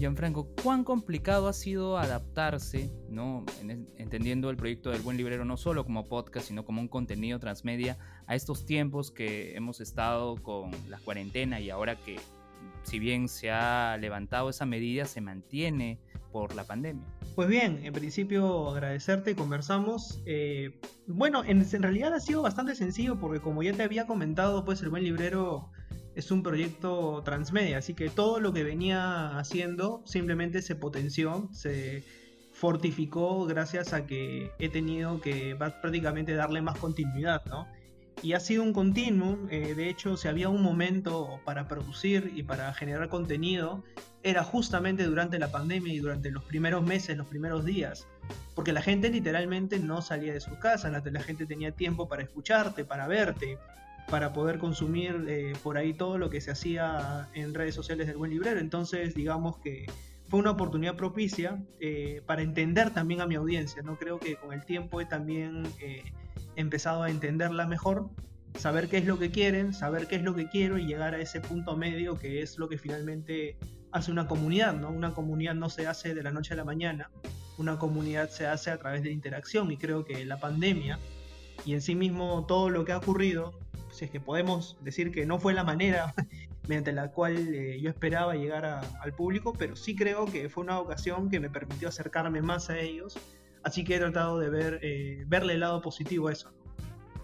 Gianfranco, ¿cuán complicado ha sido adaptarse, ¿no? entendiendo el proyecto del Buen Librero no solo como podcast, sino como un contenido transmedia a estos tiempos que hemos estado con la cuarentena y ahora que, si bien se ha levantado esa medida, se mantiene por la pandemia? Pues bien, en principio agradecerte, conversamos. Eh, bueno, en, en, realidad ha sido bastante sencillo porque como ya te había comentado, pues el buen librero es un proyecto transmedia, así que todo lo que venía haciendo simplemente se potenció, se fortificó gracias a que he tenido que prácticamente darle más continuidad, ¿no? y ha sido un continuum. Eh, de hecho, si había un momento para producir y para generar contenido, era justamente durante la pandemia y durante los primeros meses, los primeros días. Porque la gente literalmente no salía de sus casas, la, gente tenía tiempo para escucharte, para verte, para poder consumir eh, por ahí todo lo que se hacía en redes sociales del buen librero. Entonces, digamos que fue una oportunidad propicia eh, para entender también a mi audiencia. ¿no? Creo que con el tiempo he también empezado a entenderla mejor, saber qué es lo que quieren, saber qué es lo que quiero y llegar a ese punto medio que es lo que finalmente hace una comunidad, ¿no? Una comunidad no se hace de la noche a la mañana, una comunidad se hace a través de interacción y creo que la pandemia y en sí mismo todo lo que ha ocurrido, si es que podemos decir que no fue la manera mediante la cual eh, yo esperaba llegar al público, pero sí creo que fue una ocasión que me permitió acercarme más a ellos Así que he tratado de ver, eh, verle el lado positivo a eso.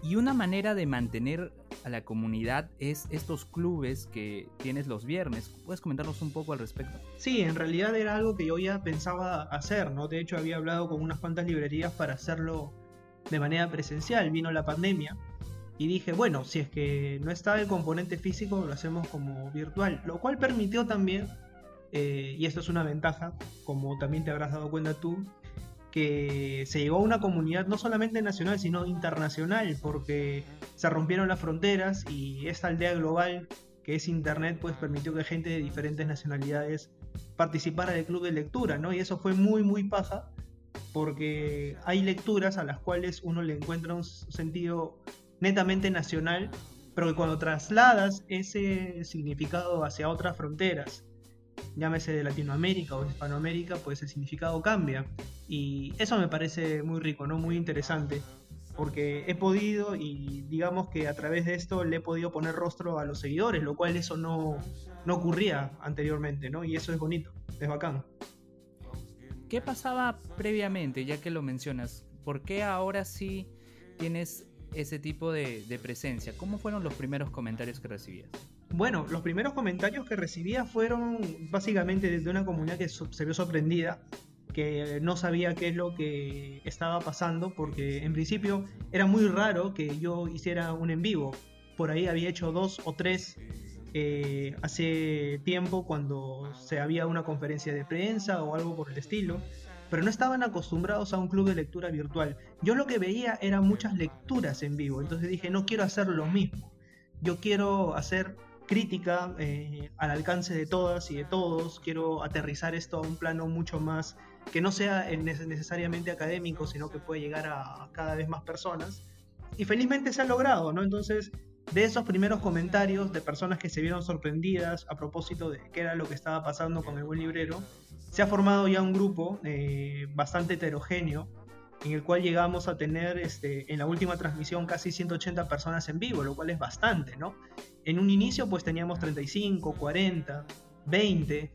Y una manera de mantener a la comunidad es estos clubes que tienes los viernes. ¿Puedes comentarnos un poco al respecto? Sí, en realidad era algo que yo ya pensaba hacer, ¿no? De hecho, había hablado con unas cuantas librerías para hacerlo de manera presencial. Vino la pandemia y dije, bueno, si es que no está el componente físico, lo hacemos como virtual. Lo cual permitió también, eh, y esto es una ventaja, como también te habrás dado cuenta tú, que se llegó a una comunidad no solamente nacional, sino internacional, porque se rompieron las fronteras y esta aldea global que es Internet, pues permitió que gente de diferentes nacionalidades participara del club de lectura, ¿no? Y eso fue muy, muy paja, porque hay lecturas a las cuales uno le encuentra un sentido netamente nacional, pero que cuando trasladas ese significado hacia otras fronteras, llámese de Latinoamérica o Hispanoamérica, pues el significado cambia. Y eso me parece muy rico, ¿no? Muy interesante. Porque he podido y digamos que a través de esto le he podido poner rostro a los seguidores, lo cual eso no, no ocurría anteriormente, ¿no? Y eso es bonito, es bacán. ¿Qué pasaba previamente, ya que lo mencionas? ¿Por qué ahora sí tienes ese tipo de, de presencia? ¿Cómo fueron los primeros comentarios que recibías? Bueno, los primeros comentarios que recibía fueron básicamente desde una comunidad que se vio sorprendida, que no sabía qué es lo que estaba pasando, porque en principio era muy raro que yo hiciera un en vivo. Por ahí había hecho dos o tres eh, hace tiempo cuando se había una conferencia de prensa o algo por el estilo, pero no estaban acostumbrados a un club de lectura virtual. Yo lo que veía eran muchas lecturas en vivo, entonces dije, no quiero hacer lo mismo. Yo quiero hacer crítica eh, al alcance de todas y de todos. Quiero aterrizar esto a un plano mucho más que no sea necesariamente académico, sino que puede llegar a cada vez más personas. Y felizmente se ha logrado, ¿no? Entonces, de esos primeros comentarios de personas que se vieron sorprendidas a propósito de qué era lo que estaba pasando con el buen librero, se ha formado ya un grupo eh, bastante heterogéneo en el cual llegamos a tener este, en la última transmisión casi 180 personas en vivo, lo cual es bastante, ¿no? En un inicio pues teníamos 35, 40, 20,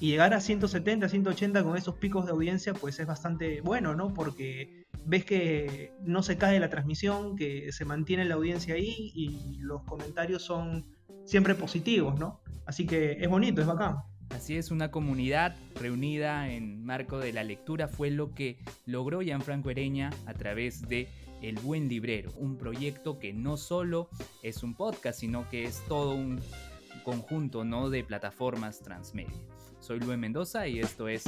y llegar a 170, 180 con esos picos de audiencia pues es bastante bueno, ¿no? Porque ves que no se cae la transmisión, que se mantiene la audiencia ahí y los comentarios son siempre positivos, ¿no? Así que es bonito, es bacán. Así es, una comunidad reunida en marco de la lectura fue lo que logró Gianfranco Ereña a través de El Buen Librero, un proyecto que no solo es un podcast, sino que es todo un conjunto ¿no? de plataformas transmedia. Soy Luis Mendoza y esto es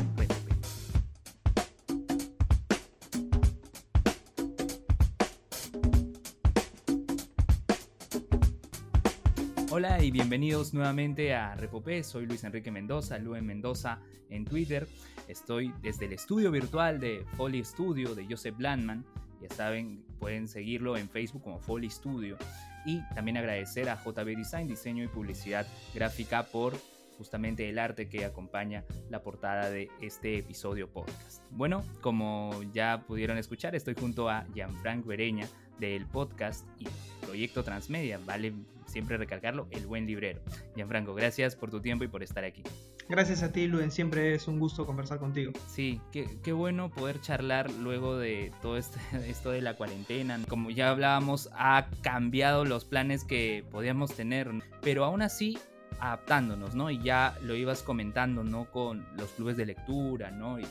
Hola y bienvenidos nuevamente a Repopé. Soy Luis Enrique Mendoza, Luis Mendoza en Twitter. Estoy desde el estudio virtual de Foley Studio de Joseph Landman. Ya saben, pueden seguirlo en Facebook como Foley Studio. Y también agradecer a JB Design, diseño y publicidad gráfica por justamente el arte que acompaña la portada de este episodio podcast. Bueno, como ya pudieron escuchar, estoy junto a Gianfranco Ereña del podcast y proyecto Transmedia, vale siempre recalcarlo, el buen librero. Gianfranco, gracias por tu tiempo y por estar aquí. Gracias a ti, Luen. Siempre es un gusto conversar contigo. Sí, qué, bueno poder charlar luego de todo este, esto de la cuarentena. Como ya hablábamos, ha cambiado los planes que podíamos tener, pero aún así adaptándonos, ¿no? Y ya lo ibas comentando, ¿no? Con los clubes de lectura, ¿no? Y,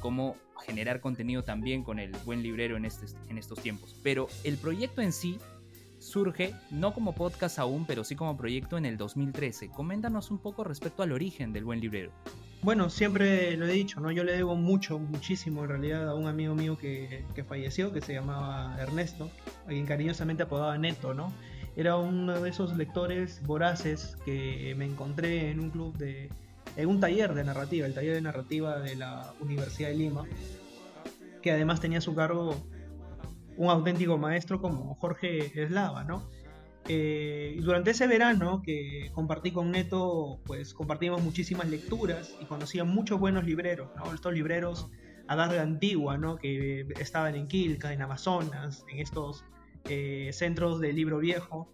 cómo generar contenido también con el buen librero en, este, en estos tiempos. Pero el proyecto en sí surge no como podcast aún, pero sí como proyecto en el 2013. Coméntanos un poco respecto al origen del Buen Librero. Bueno, siempre lo he dicho, ¿no? Yo le debo mucho, muchísimo en realidad a un amigo mío que, falleció, que se llamaba Ernesto, a quien cariñosamente apodaba Neto, ¿no? Era uno de esos lectores voraces que me encontré en un club de... en un taller de narrativa, el taller de narrativa de la Universidad de Lima, que además tenía a su cargo un auténtico maestro como Jorge Eslava, ¿no? Eh, durante ese verano que compartí con Neto, pues compartimos muchísimas lecturas y conocía muchos buenos libreros, ¿no? Estos libreros a larga antigua, ¿no? Que estaban en Quilca, en Amazonas, en estos eh, centros de libro viejo.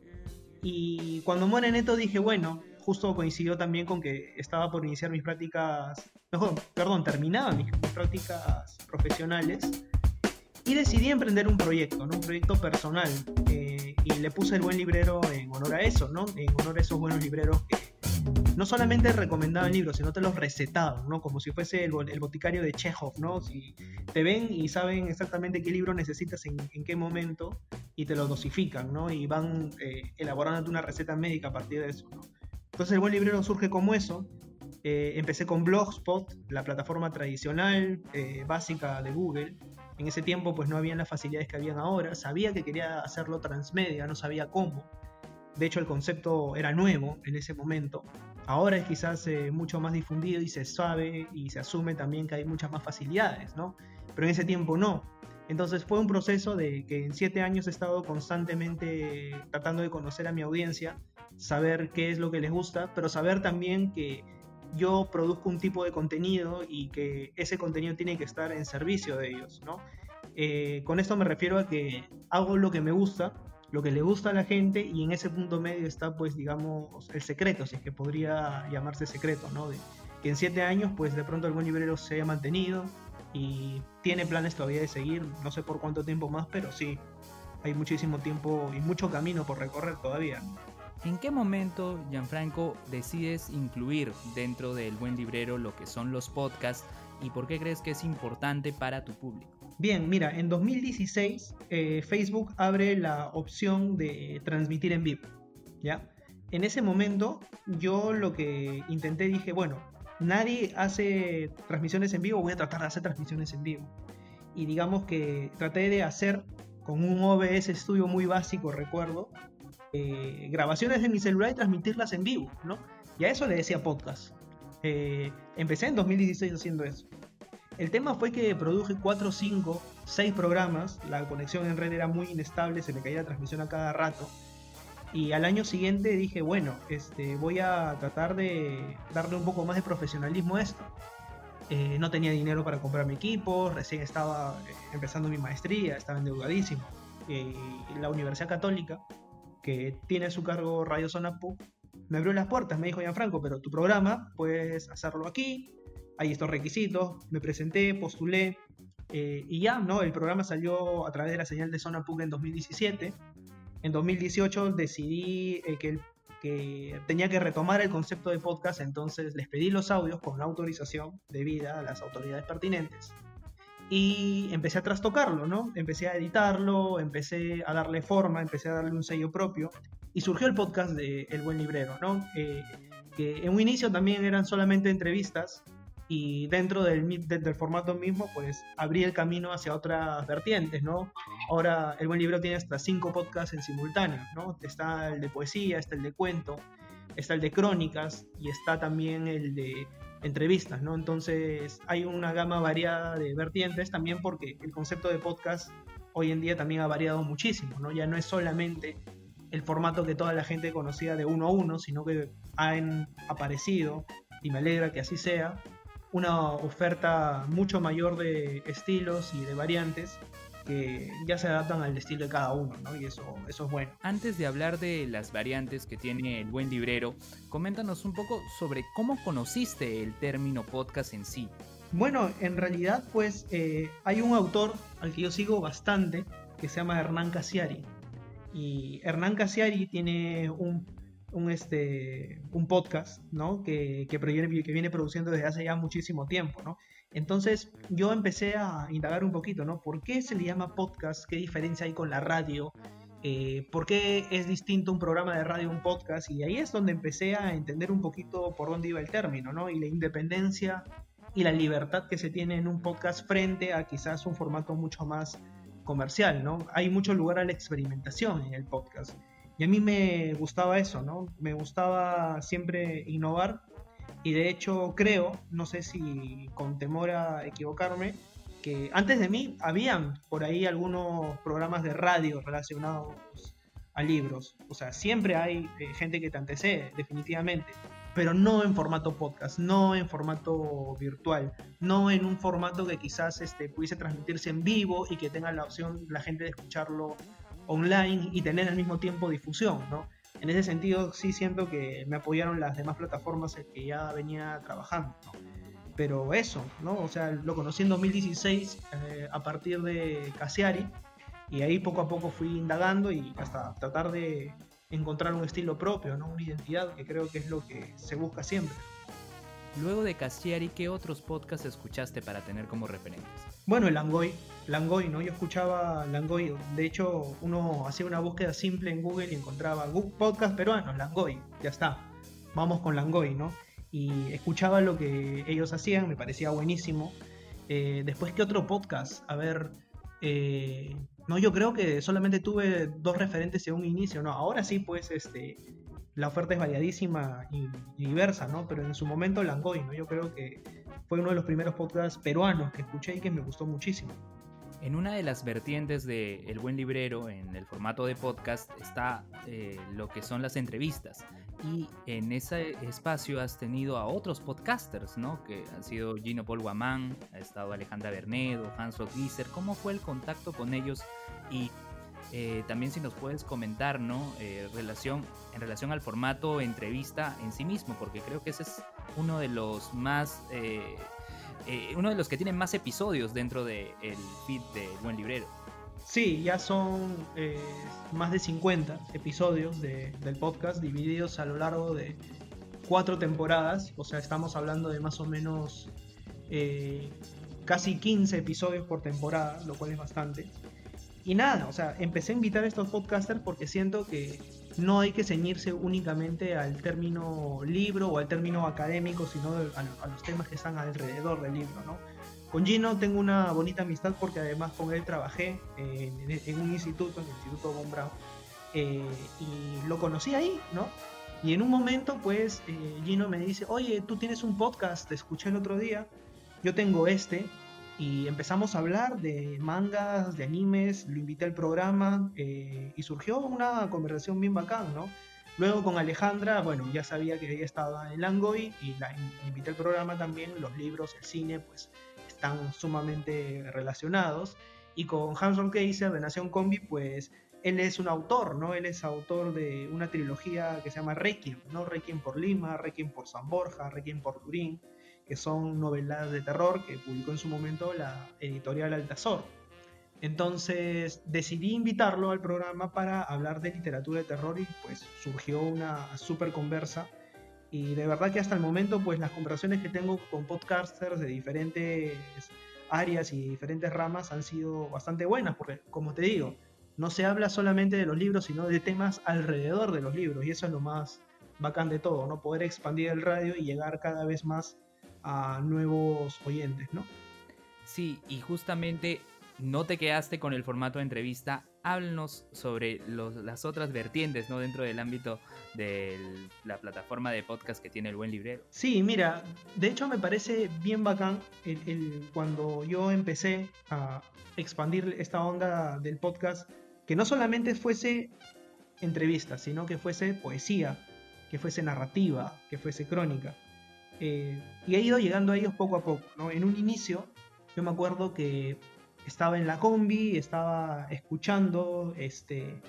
Y cuando muere Neto dije, bueno, justo coincidió también con que estaba por iniciar mis prácticas, mejor, perdón, terminaba mis prácticas profesionales y decidí emprender un proyecto, ¿no? un proyecto personal. Eh, y le puse el buen librero en honor a eso, ¿no? En honor a esos buenos libreros que no solamente recomendaban libros, sino te los recetaban, ¿no? Como si fuese el, boticario de Chekhov, ¿no? Si te ven y saben exactamente qué libro necesitas en, qué momento y te lo dosifican, ¿no? Y van eh, elaborando una receta médica a partir de eso, ¿no? Entonces el buen librero surge como eso. Eh, empecé con Blogspot, la plataforma tradicional, básica de Google, en ese tiempo pues no habían las facilidades que habían ahora. Sabía que quería hacerlo transmedia, no sabía cómo. De hecho el concepto era nuevo en ese momento. Ahora es quizás eh, mucho más difundido y se sabe y se asume también que hay muchas más facilidades, ¿no? Pero en ese tiempo no. Entonces fue un proceso de que en siete años he estado constantemente tratando de conocer a mi audiencia, saber qué es lo que les gusta, pero saber también que yo produzco un tipo de contenido y que ese contenido tiene que estar en servicio de ellos, ¿no? Eh, con esto me refiero a que hago lo que me gusta, lo que le gusta a la gente y en ese punto medio está pues digamos el secreto, si es que podría llamarse secreto, ¿no? De, que en siete años pues de pronto buen librero se haya mantenido y tiene planes todavía de seguir, no sé por cuánto tiempo más, pero sí, hay muchísimo tiempo y mucho camino por recorrer todavía. ¿En qué momento, Gianfranco, decides incluir dentro del buen librero lo que son los podcasts y por qué crees que es importante para tu público? Bien, mira, en 2016 eh, Facebook abre la opción de transmitir en vivo, ¿ya? En ese momento yo lo que intenté dije, bueno, nadie hace transmisiones en vivo, voy a tratar de hacer transmisiones en vivo. Y digamos que traté de hacer con un OBS estudio muy básico, recuerdo, eh, grabaciones de mi celular y transmitirlas en vivo, ¿no? Y a eso le decía podcast. Eh, empecé en 2016 haciendo eso. El tema fue que produje 4, 5, 6 programas, la conexión en red era muy inestable, se me caía la transmisión a cada rato. Y al año siguiente dije, bueno, este, voy a tratar de darle un poco más de profesionalismo a esto. Eh, no tenía dinero para comprar mi equipo, recién estaba empezando mi maestría, estaba endeudadísimo. la Universidad Católica que tiene a su cargo Radio Zona PUC, me abrió las puertas, me dijo Franco, pero tu programa puedes hacerlo aquí, hay estos requisitos, me presenté, postulé eh, y ya, ¿no? El programa salió a través de la señal de Zona PUC en 2017. En 2018 decidí eh, que, que tenía que retomar el concepto de podcast, entonces les pedí los audios con la autorización debida a las autoridades pertinentes y empecé a trastocarlo, ¿no? Empecé a editarlo, empecé a darle forma, empecé a darle un sello propio y surgió el podcast de El Buen Librero, ¿no? Eh, que en un inicio también eran solamente entrevistas y dentro del, del, formato mismo pues abrí el camino hacia otras vertientes, ¿no? Ahora El Buen Librero tiene hasta cinco podcasts en simultáneo, ¿no? Está el de poesía, está el de cuento, está el de crónicas y está también el de entrevistas, ¿no? Entonces hay una gama variada de vertientes también porque el concepto de podcast hoy en día también ha variado muchísimo, ¿no? Ya no es solamente el formato que toda la gente conocía de uno a uno, sino que han aparecido, y me alegra que así sea, una oferta mucho mayor de estilos y de variantes que ya se adaptan al estilo de cada uno, ¿no? Y eso, eso es bueno. Antes de hablar de las variantes que tiene el buen librero, coméntanos un poco sobre cómo conociste el término podcast en sí. Bueno, en realidad, pues eh, hay un autor al que yo sigo bastante que se llama Hernán Casiari. Y Hernán Casiari tiene un, un, este, un podcast, ¿no? Que, que, que viene produciendo desde hace ya muchísimo tiempo, ¿no? Entonces yo empecé a indagar un poquito, ¿no? ¿Por qué se le llama podcast? ¿Qué diferencia hay con la radio? Eh, ¿Por qué es distinto un programa de radio a un podcast? Y ahí es donde empecé a entender un poquito por dónde iba el término, ¿no? Y la independencia y la libertad que se tiene en un podcast frente a quizás un formato mucho más comercial, ¿no? Hay mucho lugar a la experimentación en el podcast. Y a mí me gustaba eso, ¿no? Me gustaba siempre innovar y de hecho creo, no sé si con temor a equivocarme, que antes de mí habían por ahí algunos programas de radio relacionados a libros. O sea, siempre hay eh, gente que te antecede, definitivamente. Pero no en formato podcast, no en formato virtual, no en un formato que quizás este, pudiese transmitirse en vivo y que tenga la opción la gente de escucharlo online y tener al mismo tiempo difusión, ¿no? en ese sentido sí siento que me apoyaron las demás plataformas que ya venía trabajando. Pero eso, ¿no? O sea, lo conocí en 2016 eh, a partir de Casiari y ahí poco a poco fui indagando y hasta tratar de encontrar un estilo propio, ¿no? Una identidad que creo que es lo que se busca siempre. Luego de Cassiari, ¿qué otros podcasts escuchaste para tener como referentes? Bueno, el Langoy, Langoy, ¿no? Yo escuchaba Langoy, de hecho uno hacía una búsqueda simple en Google y encontraba podcast peruano, Langoy, ya está, vamos con Langoy, ¿no? Y escuchaba lo que ellos hacían, me parecía buenísimo. Eh, después, ¿qué otro podcast? A ver, eh, no, yo creo que solamente tuve dos referentes en un inicio, ¿no? Ahora sí, pues, este, la oferta es variadísima y, diversa, ¿no? Pero en su momento Langoy, ¿no? Yo creo que fue uno de los primeros podcasts peruanos que escuché y que me gustó muchísimo. En una de las vertientes de El Buen Librero, en el formato de podcast, está eh, lo que son las entrevistas. Y en ese espacio has tenido a otros podcasters, ¿no? Que han sido Gino Paul Guamán, ha estado Alejandra Bernedo, Hans Rothwieser. ¿Cómo fue el contacto con ellos y eh, también si nos puedes comentar, ¿no? Eh, relación, en relación al formato entrevista en sí mismo, porque creo que ese es uno de los más, eh, uno de los que tienen más episodios dentro del feed de Buen Librero. Sí, ya son más de 50 episodios del podcast divididos a lo largo de cuatro temporadas, o sea, estamos hablando de más o menos casi 15 episodios por temporada, lo cual es bastante. Y nada, o sea, empecé a invitar a estos podcasters porque siento que no hay que ceñirse únicamente al término libro o al término académico, sino a, los temas que están alrededor del libro, ¿no? Con Gino tengo una bonita amistad porque además con él trabajé en, un instituto, en el Instituto Von eh, y lo conocí ahí, ¿no? Y en un momento, pues, eh, Gino me dice, oye, tú tienes un podcast, te escuché el otro día, yo tengo este, y empezamos a hablar de mangas, de animes, lo invité al programa eh, y surgió una conversación bien bacán, ¿no? Luego con Alejandra, bueno, ya sabía que ella estaba en Langoy y la invité al programa también, los libros, el cine, pues están sumamente relacionados. Y con Hanson Kaiser de Nación Combi, pues él es un autor, ¿no? Él es autor de una trilogía que se llama Requiem, ¿no? Requiem por Lima, Requiem por San Borja, Requiem por Turín que son novelas de terror que publicó en su momento la editorial Altazor. Entonces decidí invitarlo al programa para hablar de literatura de terror y pues surgió una súper conversa. Y de verdad que hasta el momento pues las conversaciones que tengo con podcasters de diferentes áreas y diferentes ramas han sido bastante buenas porque como te digo, no se habla solamente de los libros sino de temas alrededor de los libros y eso es lo más bacán de todo, ¿no? Poder expandir el radio y llegar cada vez más a nuevos oyentes, ¿no? Sí, y justamente no te quedaste con el formato de entrevista, háblanos sobre las otras vertientes ¿no? dentro del ámbito de la plataforma de podcast que tiene el buen librero. Sí, mira, de hecho me parece bien bacán el, cuando yo empecé a expandir esta onda del podcast, que no solamente fuese entrevistas, sino que fuese poesía, que fuese narrativa, que fuese crónica. Eh, y he ido llegando a ellos poco a poco. ¿no? En un inicio, yo me acuerdo que estaba en la combi, estaba escuchando este,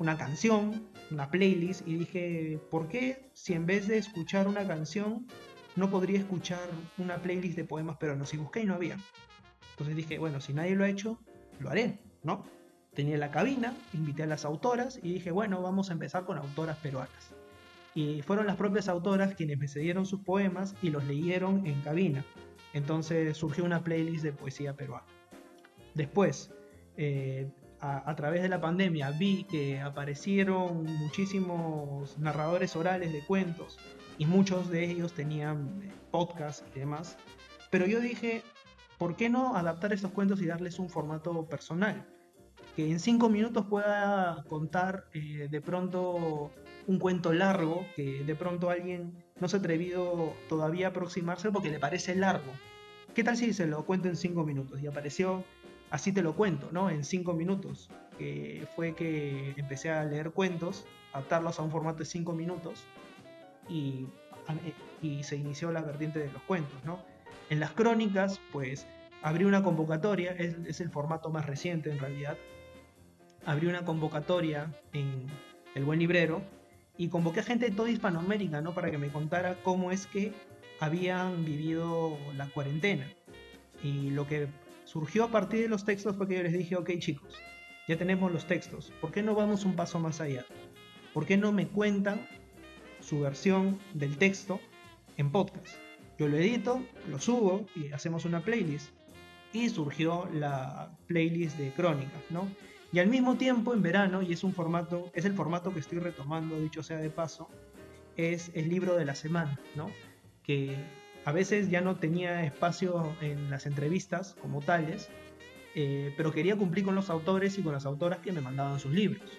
una canción, una playlist, y dije, ¿por qué si en vez de escuchar una canción no podría escuchar una playlist de poemas peruanos? Y busqué y no había. Entonces dije, bueno, si nadie lo ha hecho, lo haré, ¿no? Tenía la cabina, invité a las autoras y dije, bueno, vamos a empezar con autoras peruanas. Y fueron las propias autoras quienes me cedieron sus poemas y los leyeron en cabina. Entonces surgió una playlist de poesía peruana. Después, eh, a, través de la pandemia, vi que aparecieron muchísimos narradores orales de cuentos y muchos de ellos tenían eh, podcasts y demás. Pero yo dije, ¿por qué no adaptar estos cuentos y darles un formato personal? Que en cinco minutos pueda contar eh, de pronto un cuento largo, que de pronto alguien no se ha atrevido todavía a aproximarse porque le parece largo. ¿Qué tal si se lo cuento en cinco minutos? Y apareció así te lo cuento, ¿no? En cinco minutos. Que fue que empecé a leer cuentos, adaptarlos a un formato de cinco minutos y, y se inició la vertiente de los cuentos, ¿no? En las crónicas, pues abrí una convocatoria, es, es el formato más reciente en realidad. Abrí una convocatoria en El Buen Librero y convoqué a gente de toda Hispanoamérica, ¿no? Para que me contara cómo es que habían vivido la cuarentena. Y lo que surgió a partir de los textos porque yo les dije, ok chicos, ya tenemos los textos, ¿por qué no vamos un paso más allá? ¿Por qué no me cuentan su versión del texto en podcast? Yo lo edito, lo subo y hacemos una playlist. Y surgió la playlist de crónicas, ¿no? Y al mismo tiempo, en verano, y es un formato, es el formato que estoy retomando, dicho sea de paso, es el libro de la semana, ¿no? Que a veces ya no tenía espacio en las entrevistas como tales, eh, pero quería cumplir con los autores y con las autoras que me mandaban sus libros.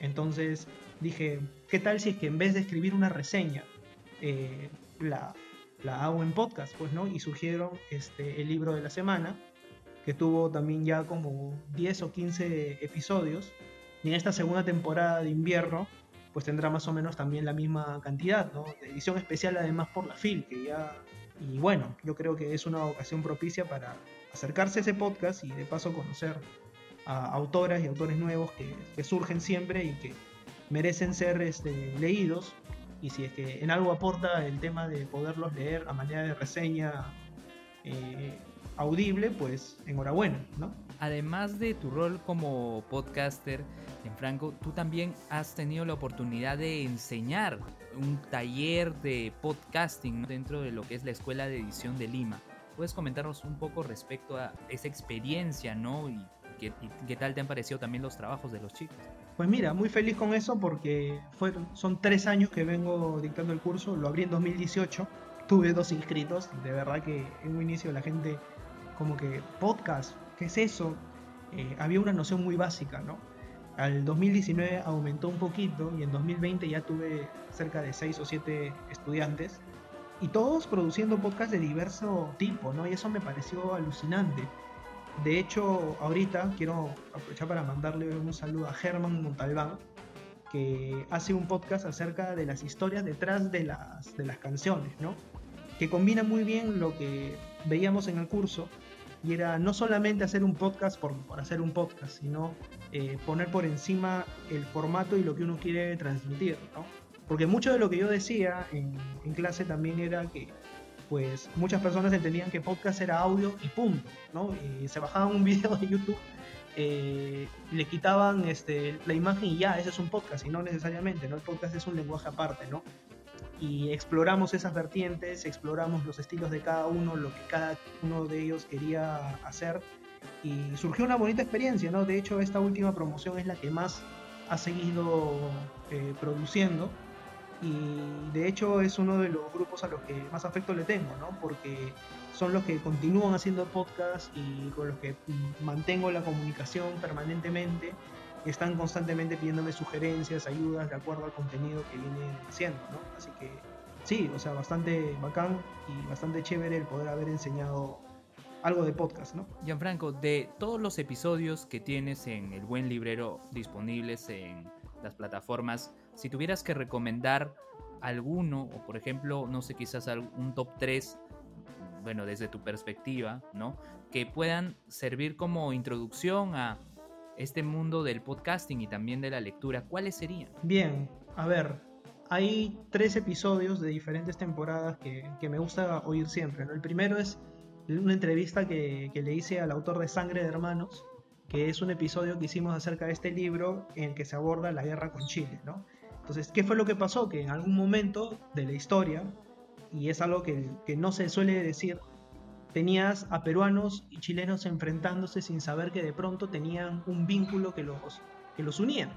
Entonces dije, ¿qué tal si es que en vez de escribir una reseña, eh, la, la, hago en podcast? Pues, ¿no? Y surgieron este, el libro de la semana, que tuvo también ya como 10 o 15 episodios. Y en esta segunda temporada de invierno, pues tendrá más o menos también la misma cantidad, ¿no? De edición especial además por la FIL, que ya y bueno, yo creo que es una ocasión propicia para acercarse a ese podcast y de paso conocer a autoras y autores nuevos que, surgen siempre y que merecen ser este, leídos. Y si es que en algo aporta el tema de poderlos leer a manera de reseña eh, audible, pues enhorabuena, ¿no? Además de tu rol como podcaster, en Franco, tú también has tenido la oportunidad de enseñar un taller de podcasting dentro de lo que es la Escuela de Edición de Lima. ¿Puedes comentarnos un poco respecto a esa experiencia, ¿no? Y qué, qué tal te han parecido también los trabajos de los chicos. Pues mira, muy feliz con eso porque fueron, son tres años que vengo dictando el curso, lo abrí en 2018, tuve dos inscritos, de verdad que en un inicio la gente como que podcast, ¿qué es eso? Eh, había una noción muy básica, ¿no? Al 2019 aumentó un poquito y en 2020 ya tuve cerca de 6 o 7 estudiantes y todos produciendo podcasts de diverso tipo, ¿no? Y eso me pareció alucinante. De hecho, ahorita quiero aprovechar para mandarle un saludo a Germán Montalbán, que hace un podcast acerca de las historias detrás de las, de las canciones, ¿no? Que combina muy bien lo que veíamos en el curso, y era no solamente hacer un podcast por, hacer un podcast, sino eh, poner por encima el formato y lo que uno quiere transmitir, ¿no? Porque mucho de lo que yo decía en, clase también era que pues muchas personas entendían que podcast era audio y punto, ¿no? Y se bajaban un video de YouTube, eh, le quitaban este, la imagen y ya, ese es un podcast, y no necesariamente, ¿no? El podcast es un lenguaje aparte, ¿no? Y exploramos esas vertientes, exploramos los estilos de cada uno, lo que cada uno de ellos quería hacer y surgió una bonita experiencia, ¿no? De hecho, esta última promoción es la que más ha seguido eh, produciendo y de hecho es uno de los grupos a los que más afecto le tengo, ¿no? Porque son los que continúan haciendo podcast y con los que mantengo la comunicación permanentemente están constantemente pidiéndome sugerencias, ayudas de acuerdo al contenido que vienen haciendo, ¿no? Así que sí, o sea, bastante bacán y bastante chévere el poder haber enseñado algo de podcast, ¿no? Gianfranco, de todos los episodios que tienes en El Buen Librero disponibles en las plataformas, si tuvieras que recomendar alguno, o por ejemplo, no sé, quizás un top 3, bueno, desde tu perspectiva, ¿no? Que puedan servir como introducción a este mundo del podcasting y también de la lectura, ¿cuáles serían? Bien, a ver, hay tres episodios de diferentes temporadas que, me gusta oír siempre. ¿no? El primero es una entrevista que, le hice al autor de Sangre de Hermanos, que es un episodio que hicimos acerca de este libro en el que se aborda la guerra con Chile. ¿no? Entonces, ¿qué fue lo que pasó? Que en algún momento de la historia, y es algo que, que no se suele decir, tenías a peruanos y chilenos enfrentándose sin saber que de pronto tenían un vínculo que los, que los unía.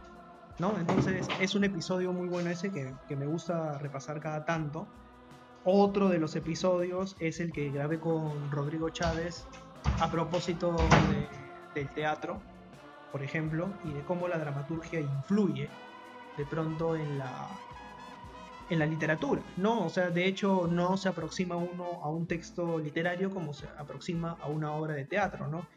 ¿no? Entonces es un episodio muy bueno ese que, que, me gusta repasar cada tanto. Otro de los episodios es el que grabé con Rodrigo Chávez a propósito del teatro, por ejemplo, y de cómo la dramaturgia influye de pronto en la, en la literatura, ¿no? O sea, de hecho no se aproxima uno a un texto literario como se aproxima a una obra de teatro, ¿no?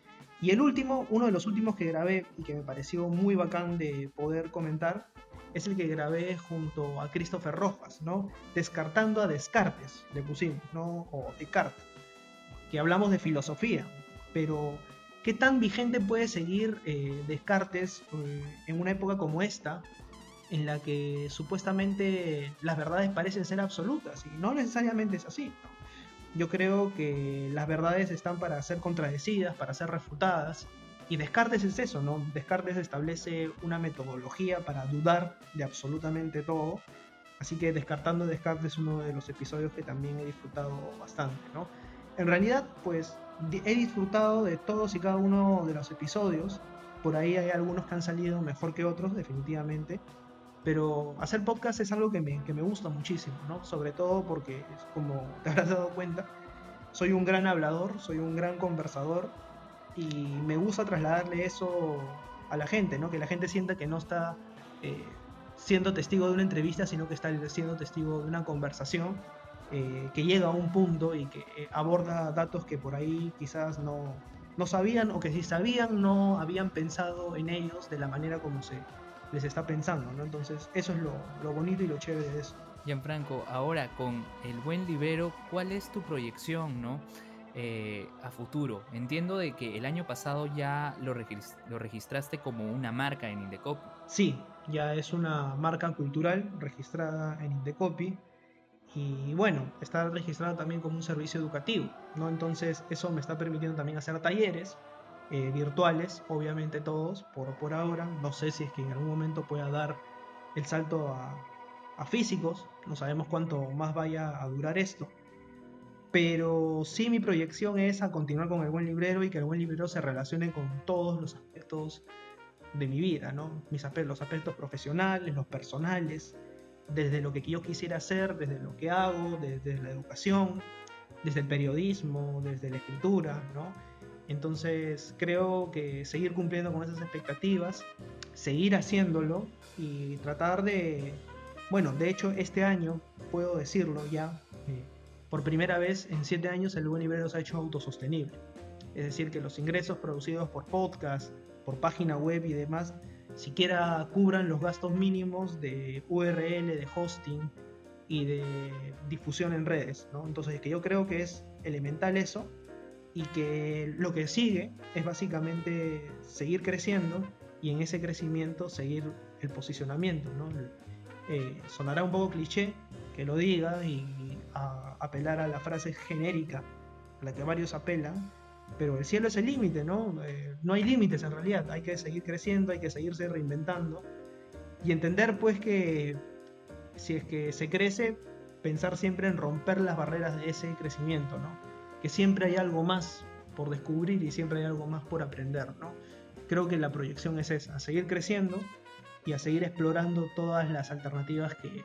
Y el último, uno de los últimos que grabé y que me pareció muy bacán de poder comentar, es el que grabé junto a Christopher Rojas, ¿no? Descartando a Descartes, le pusimos, ¿no? O Descartes, que hablamos de filosofía, pero ¿qué tan vigente puede seguir eh, Descartes eh, en una época como esta, en la que supuestamente las verdades parecen ser absolutas y no necesariamente es así. Yo creo que las verdades están para ser contradecidas, para ser refutadas y Descartes es eso, ¿no? Descartes establece una metodología para dudar de absolutamente todo. Así que descartando Descartes es uno de los episodios que también he disfrutado bastante, ¿no? En realidad, pues he disfrutado de todos y cada uno de los episodios. Por ahí hay algunos que han salido mejor que otros, definitivamente. Pero hacer podcast es algo que me, que me gusta muchísimo, ¿no? Sobre todo porque, como te habrás dado cuenta, soy un gran hablador, soy un gran conversador y me gusta trasladarle eso a la gente, ¿no? Que la gente sienta que no está eh, siendo testigo de una entrevista, sino que está siendo testigo de una conversación eh, que llega a un punto y que eh, aborda datos que por ahí quizás no, no sabían o que si sabían no habían pensado en ellos de la manera como se, les está pensando, ¿no? Entonces, eso es lo, bonito y lo chévere de eso. Gianfranco, ahora con el buen libero, ¿cuál es tu proyección, no? Eh, a futuro. Entiendo de que el año pasado ya lo, lo registraste como una marca en Indecopy. Sí, ya es una marca cultural registrada en Indecopy y bueno, está registrada también como un servicio educativo, ¿no? Entonces eso me está permitiendo también hacer talleres eh, virtuales, obviamente todos, por, por ahora. No sé si es que en algún momento pueda dar el salto a, físicos, no sabemos cuánto más vaya a durar esto. Pero sí mi proyección es a continuar con el buen librero y que el buen librero se relacione con todos los aspectos de mi vida, ¿no? Mis aspectos, los aspectos profesionales, los personales, desde lo que yo quisiera hacer, desde lo que hago, desde la educación, desde el periodismo, desde la escritura, ¿no? Entonces creo que seguir cumpliendo con esas expectativas, seguir haciéndolo y tratar de, bueno, de hecho este año, puedo decirlo ya, eh, por primera vez en siete años el Librero se ha hecho autosostenible. Es decir, que los ingresos producidos por podcast, por página web y demás, siquiera cubran los gastos mínimos de URL, de hosting y de difusión en redes. ¿no? Entonces, que yo creo que es elemental eso y que lo que sigue es básicamente seguir creciendo y en ese crecimiento seguir el posicionamiento. ¿no? Eh, sonará un poco cliché que lo diga y apelar a la frase genérica a la que varios apelan, pero el cielo es el límite, ¿no? Eh, no hay límites en realidad, hay que seguir creciendo, hay que seguirse reinventando y entender pues que si es que se crece, pensar siempre en romper las barreras de ese crecimiento, ¿no? Que siempre hay algo más por descubrir y siempre hay algo más por aprender, ¿no? Creo que la proyección es esa, a seguir creciendo y a seguir explorando todas las alternativas que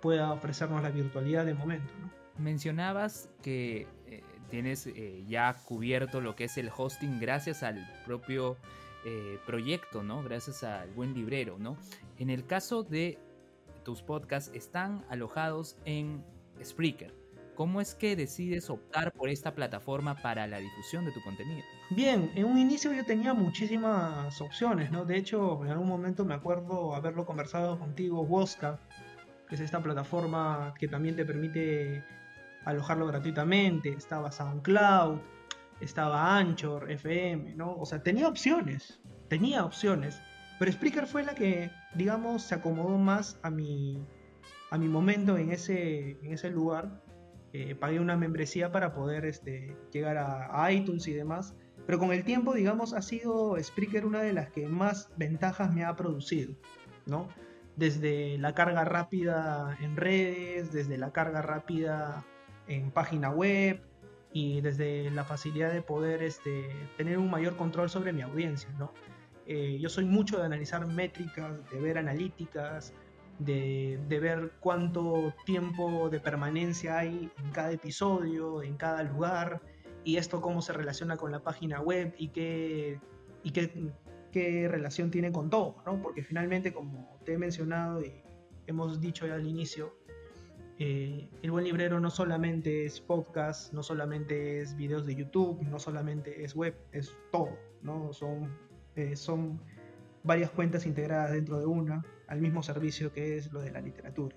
pueda ofrecernos la virtualidad de momento. Mencionabas que eh, tienes eh, ya cubierto lo que es el hosting gracias al propio eh, proyecto, ¿no? Gracias al buen librero, ¿no? En el caso de tus podcasts, están alojados en Spreaker. ¿Cómo es que decides optar por esta plataforma para la difusión de tu contenido? Bien, en un inicio yo tenía muchísimas opciones, ¿no? De hecho, en algún momento me acuerdo haberlo conversado contigo, Woska, que es esta plataforma que también te permite alojarlo gratuitamente. Estaba SoundCloud, estaba Anchor, FM, ¿no? O sea, tenía opciones, tenía opciones. Pero Spreaker fue la que, digamos, se acomodó más a mi, a mi momento en ese, en ese lugar. Eh, pagué una membresía para poder este, llegar a, iTunes y demás. Pero con el tiempo, digamos, ha sido Spreaker una de las que más ventajas me ha producido, ¿no? Desde la carga rápida en redes, desde la carga rápida en página web y desde la facilidad de poder este, tener un mayor control sobre mi audiencia, ¿no? Eh, yo soy mucho de analizar métricas, de ver analíticas, de, ver cuánto tiempo de permanencia hay en cada episodio, en cada lugar, y esto cómo se relaciona con la página web y qué, y qué, relación tiene con todo, ¿no? Porque finalmente, como te he mencionado y hemos dicho ya al inicio, eh, el buen librero no solamente es podcast, no solamente es videos de YouTube, no solamente es web, es todo, ¿no? Son eh, son varias cuentas integradas dentro de una al mismo servicio que es lo de la literatura.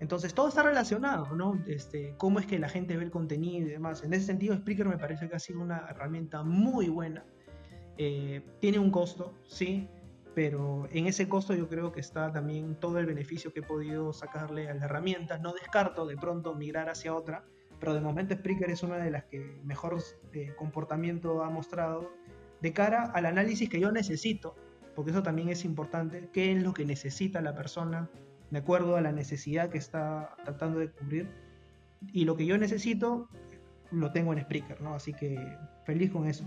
Entonces todo está relacionado, ¿no? Este, cómo es que la gente ve el contenido y demás. En ese sentido, Spreaker me parece que ha sido una herramienta muy buena. Eh, tiene un costo, sí, pero en ese costo yo creo que está también todo el beneficio que he podido sacarle a la herramienta. No descarto de pronto migrar hacia otra, pero de momento Spreaker es una de las que mejor eh, comportamiento ha mostrado de cara al análisis que yo necesito, porque eso también es importante, qué es lo que necesita la persona de acuerdo a la necesidad que está tratando de cubrir. Y lo que yo necesito lo tengo en Spreaker, ¿no? Así que feliz con eso.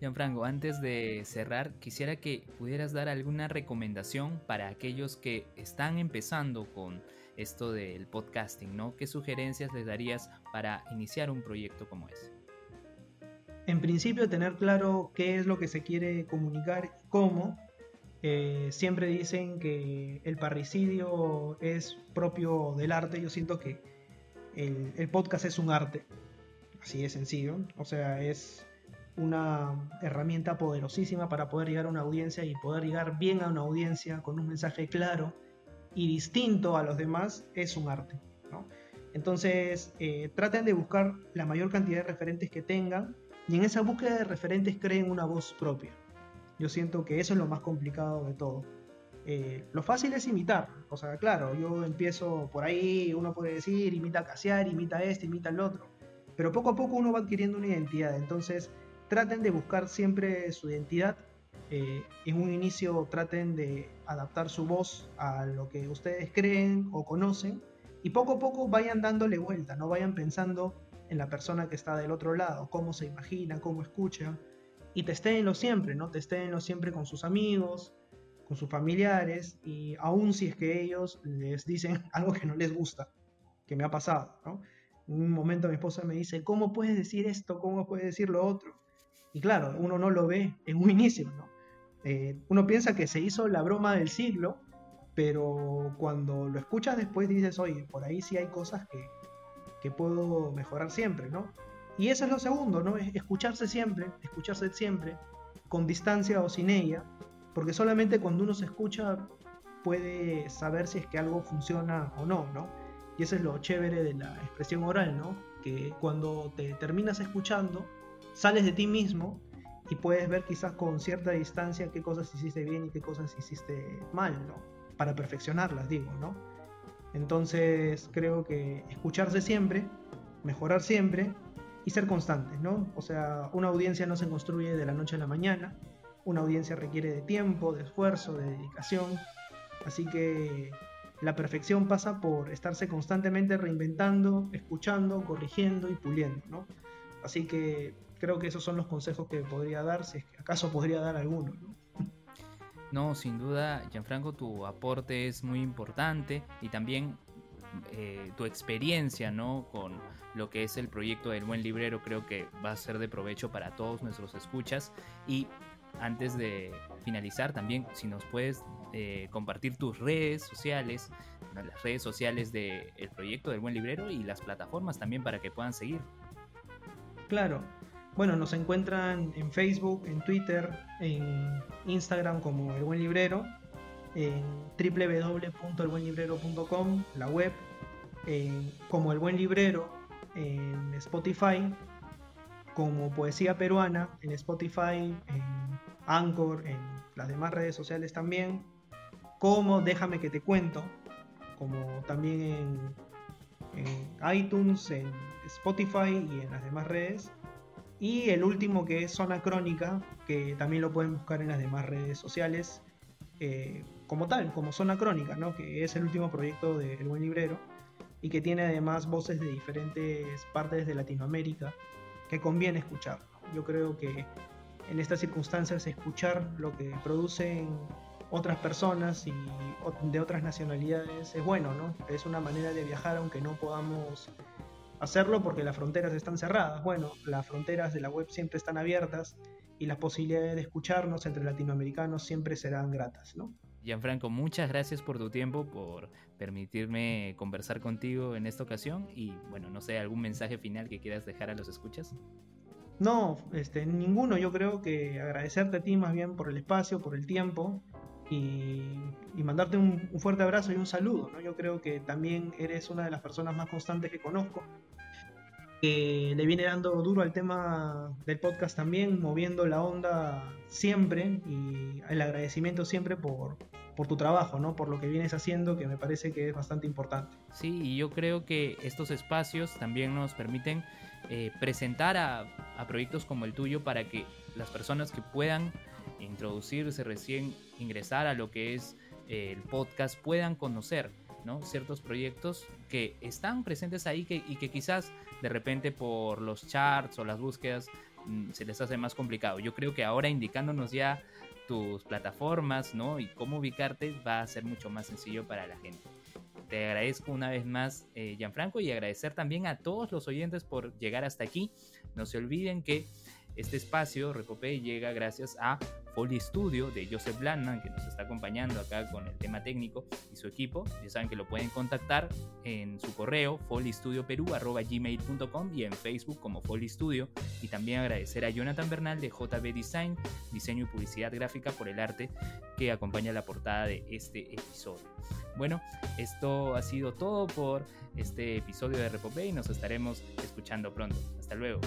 Gianfranco, antes de cerrar, quisiera que pudieras dar alguna recomendación para aquellos que están empezando con esto del podcasting, ¿no? ¿Qué sugerencias les darías para iniciar un proyecto como ese? en principio tener claro qué es lo que se quiere comunicar y cómo. Eh, siempre dicen que el parricidio es propio del arte. Yo siento que el, podcast es un arte. Así de sencillo. O sea, es una herramienta poderosísima para poder llegar a una audiencia y poder llegar bien a una audiencia con un mensaje claro y distinto a los demás es un arte. Entonces, eh, traten de buscar la mayor cantidad de referentes que tengan y en esa búsqueda de referentes creen una voz propia. Yo siento que eso es lo más complicado de todo. Eh, lo fácil es imitar. O sea, claro, yo empiezo por ahí, uno puede decir, imita a Casiar, imita a este, imita al otro. Pero poco a poco uno va adquiriendo una identidad. Entonces, traten de buscar siempre su identidad. Eh, en un inicio traten de adaptar su voz a lo que ustedes creen o conocen. Y poco a poco vayan dándole vuelta, no vayan pensando en la persona que está del otro lado, cómo se imagina, cómo escucha. Y testéenlo siempre, ¿no? Testéenlo siempre con sus amigos, con sus familiares, y aún si es que ellos les dicen algo que no les gusta, que me ha pasado, ¿no? Un momento mi esposa me dice, ¿cómo puedes decir esto? ¿Cómo puedes decir lo otro? Y claro, uno no lo ve en un inicio, ¿no? Eh, uno piensa que se hizo la broma del siglo, pero cuando lo escuchas después dices, oye, por ahí sí hay cosas que, que puedo mejorar siempre, ¿no? Y eso es lo segundo, ¿no? Es escucharse siempre, escucharse siempre, con distancia o sin ella, porque solamente cuando uno se escucha puede saber si es que algo funciona o no, ¿no? Y eso es lo chévere de la expresión oral, ¿no? Que cuando te terminas escuchando, sales de ti mismo y puedes ver quizás con cierta distancia qué cosas hiciste bien y qué cosas hiciste mal, ¿no? Para perfeccionarlas, digo, ¿no? Entonces creo que escucharse siempre, mejorar siempre y ser constantes, ¿no? O sea, una audiencia no se construye de la noche a la mañana, una audiencia requiere de tiempo, de esfuerzo, de dedicación, así que la perfección pasa por estarse constantemente reinventando, escuchando, corrigiendo y puliendo, ¿no? Así que creo que esos son los consejos que podría dar, si es que acaso podría dar alguno, ¿no? No, sin duda, Gianfranco, tu aporte es muy importante y también eh, tu experiencia ¿no? con lo que es el proyecto del buen librero creo que va a ser de provecho para todos nuestros escuchas. Y antes de finalizar, también si nos puedes eh, compartir tus redes sociales, las redes sociales del proyecto del Buen Librero y las plataformas también para que puedan seguir. Claro. Bueno, nos encuentran en Facebook, en Twitter, en Instagram como El Buen Librero, en www.elbuenlibrero.com, la web, como El Buen Librero, en Spotify, como Poesía Peruana, en Spotify, en Anchor, en las demás redes sociales también, como Déjame que te cuento, como también en, en iTunes, en Spotify y en las demás redes. Y el último que es Zona Crónica, que también lo pueden buscar en las demás redes sociales, eh, como tal, como Zona Crónica, ¿no? que es el último proyecto de Buen Librero y que tiene además voces de diferentes partes de Latinoamérica que conviene escuchar. Yo creo que en estas circunstancias escuchar lo que producen otras personas y de otras nacionalidades es bueno, ¿no? Es una manera de viajar aunque no podamos hacerlo porque las fronteras están cerradas. Bueno, las fronteras de la web siempre están abiertas y las posibilidades de escucharnos entre latinoamericanos siempre serán gratas, ¿no? Gianfranco, muchas gracias por tu tiempo, por permitirme conversar contigo en esta ocasión y bueno, no sé, algún mensaje final que quieras dejar a los escuchas. No, este, ninguno, yo creo que agradecerte a ti más bien por el espacio, por el tiempo y, mandarte un, fuerte abrazo y un saludo. ¿no? Yo creo que también eres una de las personas más constantes que conozco, que le viene dando duro al tema del podcast también, moviendo la onda siempre y el agradecimiento siempre por, por tu trabajo, ¿no? Por lo que vienes haciendo, que me parece que es bastante importante. Sí, y yo creo que estos espacios también nos permiten eh, presentar a, proyectos como el tuyo para que las personas que puedan introducirse recién, ingresar a lo que es eh, el podcast, puedan conocer ¿no? ciertos proyectos que están presentes ahí que, y que quizás de repente por los charts o las búsquedas mm, se les hace más complicado. Yo creo que ahora indicándonos ya tus plataformas ¿no? y cómo ubicarte va a ser mucho más sencillo para la gente. Te agradezco una vez más, eh, Gianfranco, y agradecer también a todos los oyentes por llegar hasta aquí. No se olviden que este espacio, Repopé, llega gracias a Foley Studio de Joseph Landman, que nos está acompañando acá con el tema técnico y su equipo. Ya saben que lo pueden contactar en su correo foleystudio.peru.gmail.com y en Facebook como Foley Studio. Y también agradecer a Jonathan Bernal de JB Design, diseño y publicidad gráfica por el arte que acompaña la portada de este episodio. Bueno, esto ha sido todo por este episodio de Repopé y nos estaremos escuchando pronto. Hasta luego.